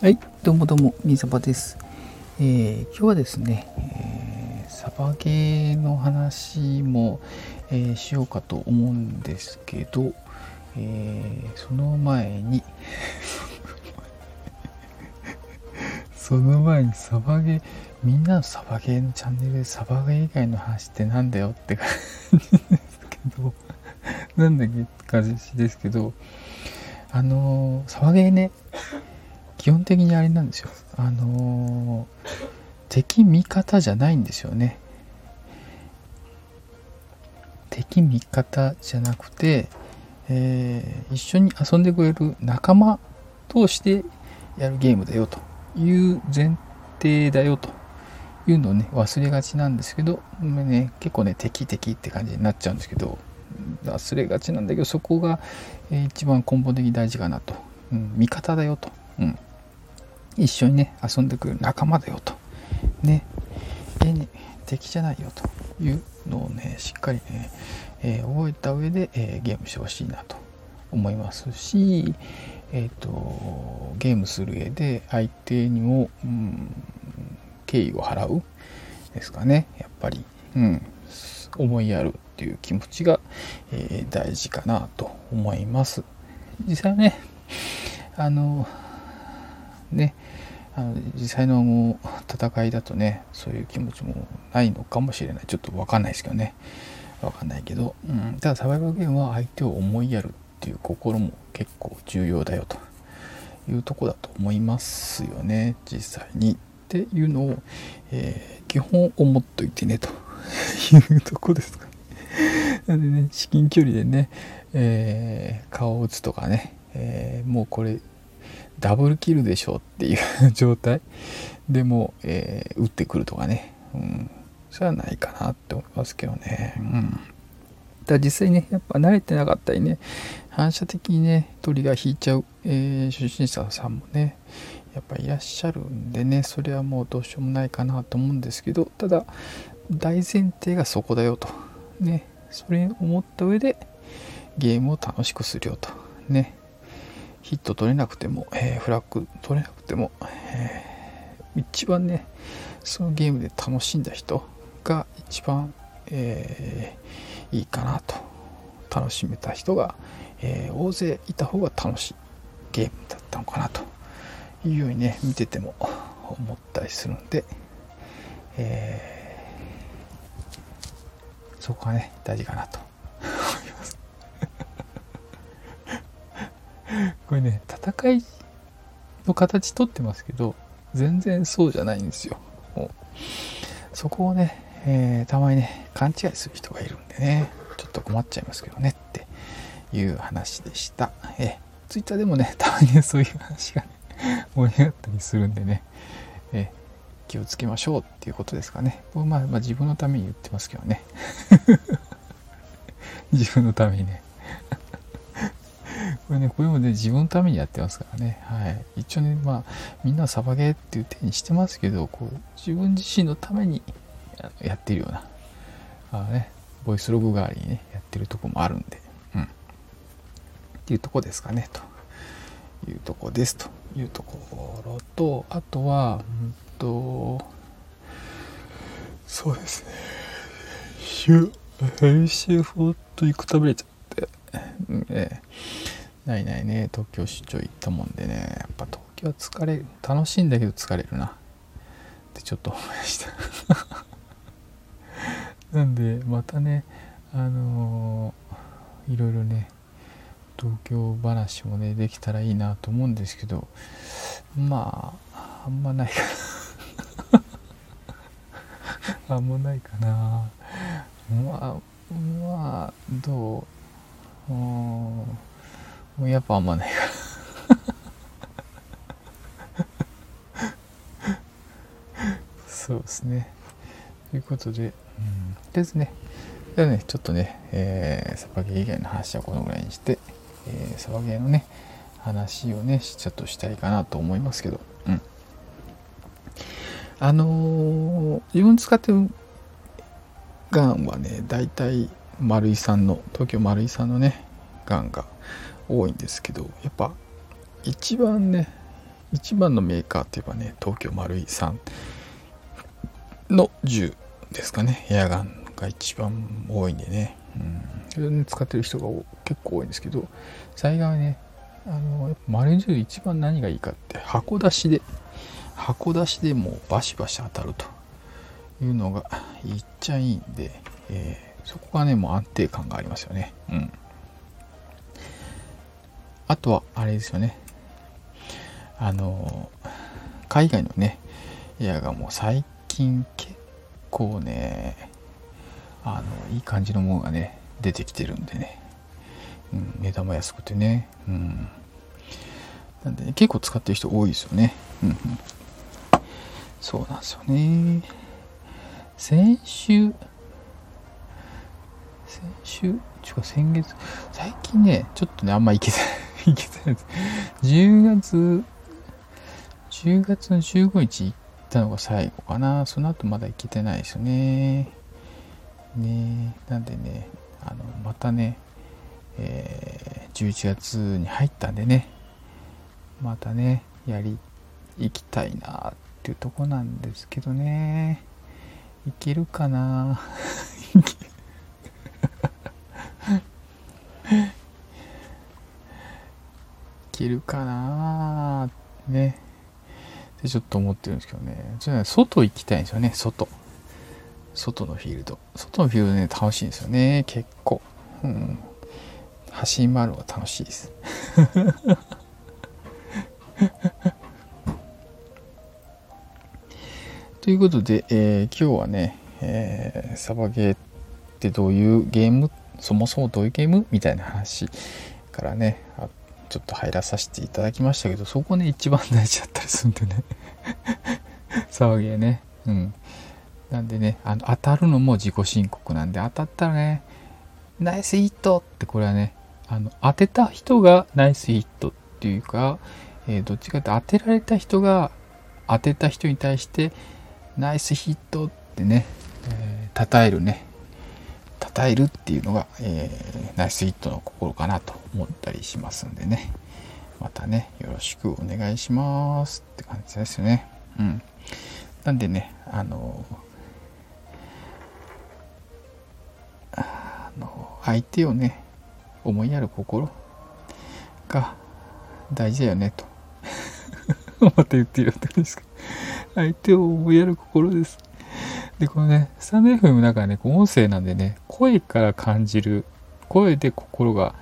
はい、どうもどうも、みさばです。えー、今日はですね、えー、サバゲーの話も、えー、しようかと思うんですけど、えー、その前に その前にサバゲー、みんなのサバゲーのチャンネルでサバゲー以外の話ってなんだよって感じですけど、なんだっけって感じですけど、あの、サバゲーね、基本的にあれなんですよ。あのー、敵味方じゃないんですよね。敵味方じゃなくて、えー、一緒に遊んでくれる仲間としてやるゲームだよという前提だよというのをね忘れがちなんですけど、ね、結構ね敵敵って感じになっちゃうんですけど忘れがちなんだけどそこが、えー、一番根本的に大事かなと、うん、味方だよと、うん、一緒にね遊んでくる仲間だよと。ね。えね敵じゃないよというのをねしっかりね、えー、覚えた上で、えー、ゲームしてほしいなと思いますしえっ、ー、とゲームする上で相手にも、うん、敬意を払うですかね。やっぱり、うん、思いやるっていう気持ちが、えー、大事かなと思います。実際ねあのね。あの実際の戦いだとねそういう気持ちもないのかもしれない。ちょっと分かんないですけどね。分かんないけど、うん、ただサバイバルゲームは相手を思いやるっていう心も結構重要だよというとこだと思いますよね。実際に。っていうのを、えー、基本思っといてねというとこですかね。なんでね至近距離でね、えー、顔を打つとかね、えー、もうこれダブルキルでしょっていう状態。でも、えー、打ってくるとかね、うん、それはないかなって思いますけどね。うん、だ実際ねやっぱ慣れてなかったりね反射的にね鳥が引いちゃう、えー、初心者さんもねやっぱいらっしゃるんでねそれはもうどうしようもないかなと思うんですけどただ大前提がそこだよと。ね。それを思った上でゲームを楽しくするよと。ね。ヒット取れなくても、えー、フラッグ取れなくても、えー、一番ねそのゲームで楽しんだ人が一番、えー、いいかなと。楽しめた人が、え大勢いた方が楽しいゲームだったのかなというようにね見てても思ったりするんで、えそこがね大事かなと。これね戦いの形とってますけど全然そうじゃないんですよ。そこをね、えー、たまにね勘違いする人がいるんでねちょっと困っちゃいますけどねっていう話でした、えー、ツイッターでもねたまにねそういう話が、ね、盛り上がったりするんでね、えー、気をつけましょうっていうことですかね。まあ、まあ自分のために言ってますけどね。自分のためにね。これね、これもね、自分のためにやってますからね。はい。一応ね、まあ、みんなサバゲーっていう手にしてますけど、こう、自分自身のためにやってるような、あね、ボイスログ代わりにね、やってるとこもあるんで、うん。っていうとこですかね、というとこです、というところと、あとは、うんと、そうですね。シュ、編集フォと行く食べれちゃって、うんえーないないね。東京出張行ったもんでね。やっぱ東京は疲れる楽しいんだけど疲れるな。ってちょっと思いました。なんでまたねあのー、いろいろね東京話もねできたらいいなと思うんですけどまああんまないかな。あんまないかな。まあまあどう？うんもうやっぱあんまない。か らそうですね。ということで、うん、とりあえずね。じゃあねちょっとね、えー、サバゲー以外の話はこのぐらいにして、えー、サバゲーのね話をねちょっとしたいかなと思いますけど。うん。あのー、自分使ってるガンはね大体丸井さんの東京丸井さんのねガンが多いんですけどやっぱ一番ね一番のメーカーといえばね東京丸井さんの銃ですかね。エアガンが一番多いんでね、うん、使ってる人が結構多いんですけど最近はねあのやっぱ丸銃一番何がいいかって箱出しで箱出しでもうバシバシ当たると。いうのがいっちゃいいんで、えー、そこがねもう安定感がありますよね。うん。あとはあれですよね。あの海外のねエアがもう最近結構ねあのいい感じのものがね出てきてるんでね、うん、値段も安くてね、うん、なんで、ね、結構使ってる人多いですよね、うんうん、そうなんですよね。先週先週？違う先月？最近ねちょっとねあんま行けない。行けてないです10月10月の15日行ったのが最後かな。その後まだ行けてないですよね。ねなんでね、あの、またね、えー、11月に入ったんでね、またね、やり、行きたいなっていうとこなんですけどね。いけるかな？い けるかなね。ってちょっと思ってるんですけどね。ちょっと、外行きたいんですよね、外。外のフィールド。外のフィールドね、楽しいんですよね、結構。うん。走り回るのが楽しいです。ということで、えー、今日はね、えー、サバゲーってどういうゲーム？そもそもどういうゲーム？みたいな話からねあちょっと入らさせていただきましたけど、そこね、一番大事だったりするんでね。騒ぎね。うん。なんでね、あの、当たるのも自己申告なんで、当たったらね、ナイスヒットってこれはね、あの、当てた人がナイスヒットっていうか、えー、どっちかって当てられた人が当てた人に対して、ナイスヒットってね、えー、称えるね、称えるっていうのが、えー、ナイスヒットの心かなと思ったりしますんでね。またねよろしくお願いしますって感じですよね。うん。なんでねあのあの相手をね思いやる心が大事だよねと。また言っているってですか相手を思いやる心です。で、このね、スタンド FM の中はね、こう音声なんでね、声から感じる、声で心が、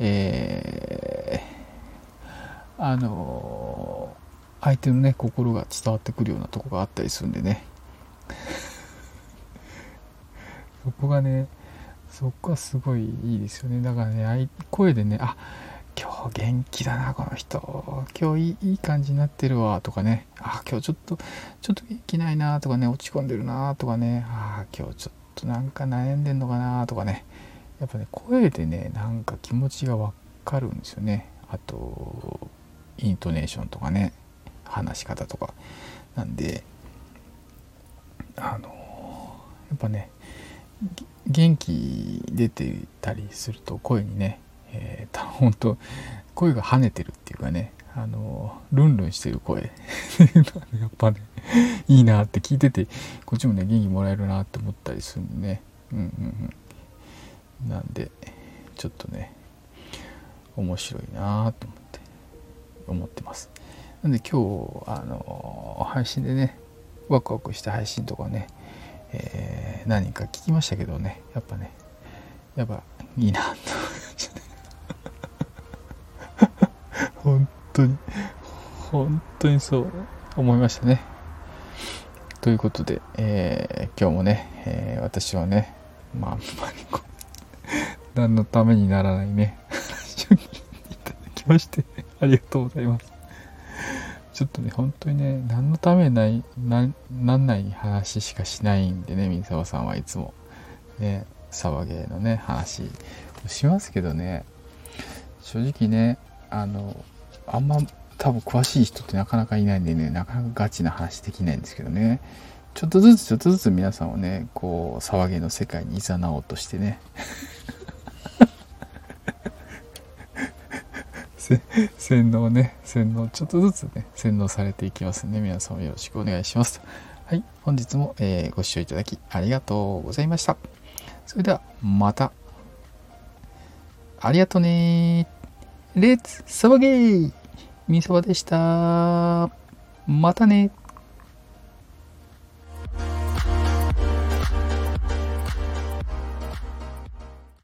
えー、あのー、相手のね、心が伝わってくるようなとこがあったりするんでね。そこがね、そこはすごいいいですよね。だからね、声でね、あ、今日元気だなこの人。今日いい感じになってるわ。とかね。あ今日ちょっとちょっと元気ないなとかね。落ち込んでるなとかね。あ今日ちょっとなんか悩んでんのかな。とかね。やっぱね声でねなんか気持ちがわかるんですよね。あとイントネーションとかね。話し方とか。なんであのやっぱね元気出てたりすると声にねえー、本当声が跳ねてるっていうかねあのルンルンしてる声。やっぱねいいなって聞いててこっちもね元気もらえるなって思ったりするんでね。うんうんうん。なんでちょっとね面白いなと思って思ってます。なんで今日あの配信でねワクワクした配信とかね、えー、何か聞きましたけどねやっぱねやっぱいいなと。本当に、本当にそう思いましたね。ということで、えー、今日もね、えー、私はね、まあ、んまり何のためにならないね、話を聞いただきまして、ありがとうございます。ちょっとね、本当にね、何のためにない、な、なんない話しかしないんでね、水沢さんはいつも、ね、騒げのね、話をしますけどね、正直ね、あの、あんま多分詳しい人ってなかなかいないんでね、なかなかガチな話できないんですけどね。ちょっとずつちょっとずつ皆さんをね、こう、騒げの世界に誘おうとしてね。洗脳ね、洗脳、ちょっとずつね、洗脳されていきますんで、皆さんもよろしくお願いします。はい、本日も、えー、ご視聴いただきありがとうございました。それでは、また。ありがとねレッツサバゲーみそばでした。またね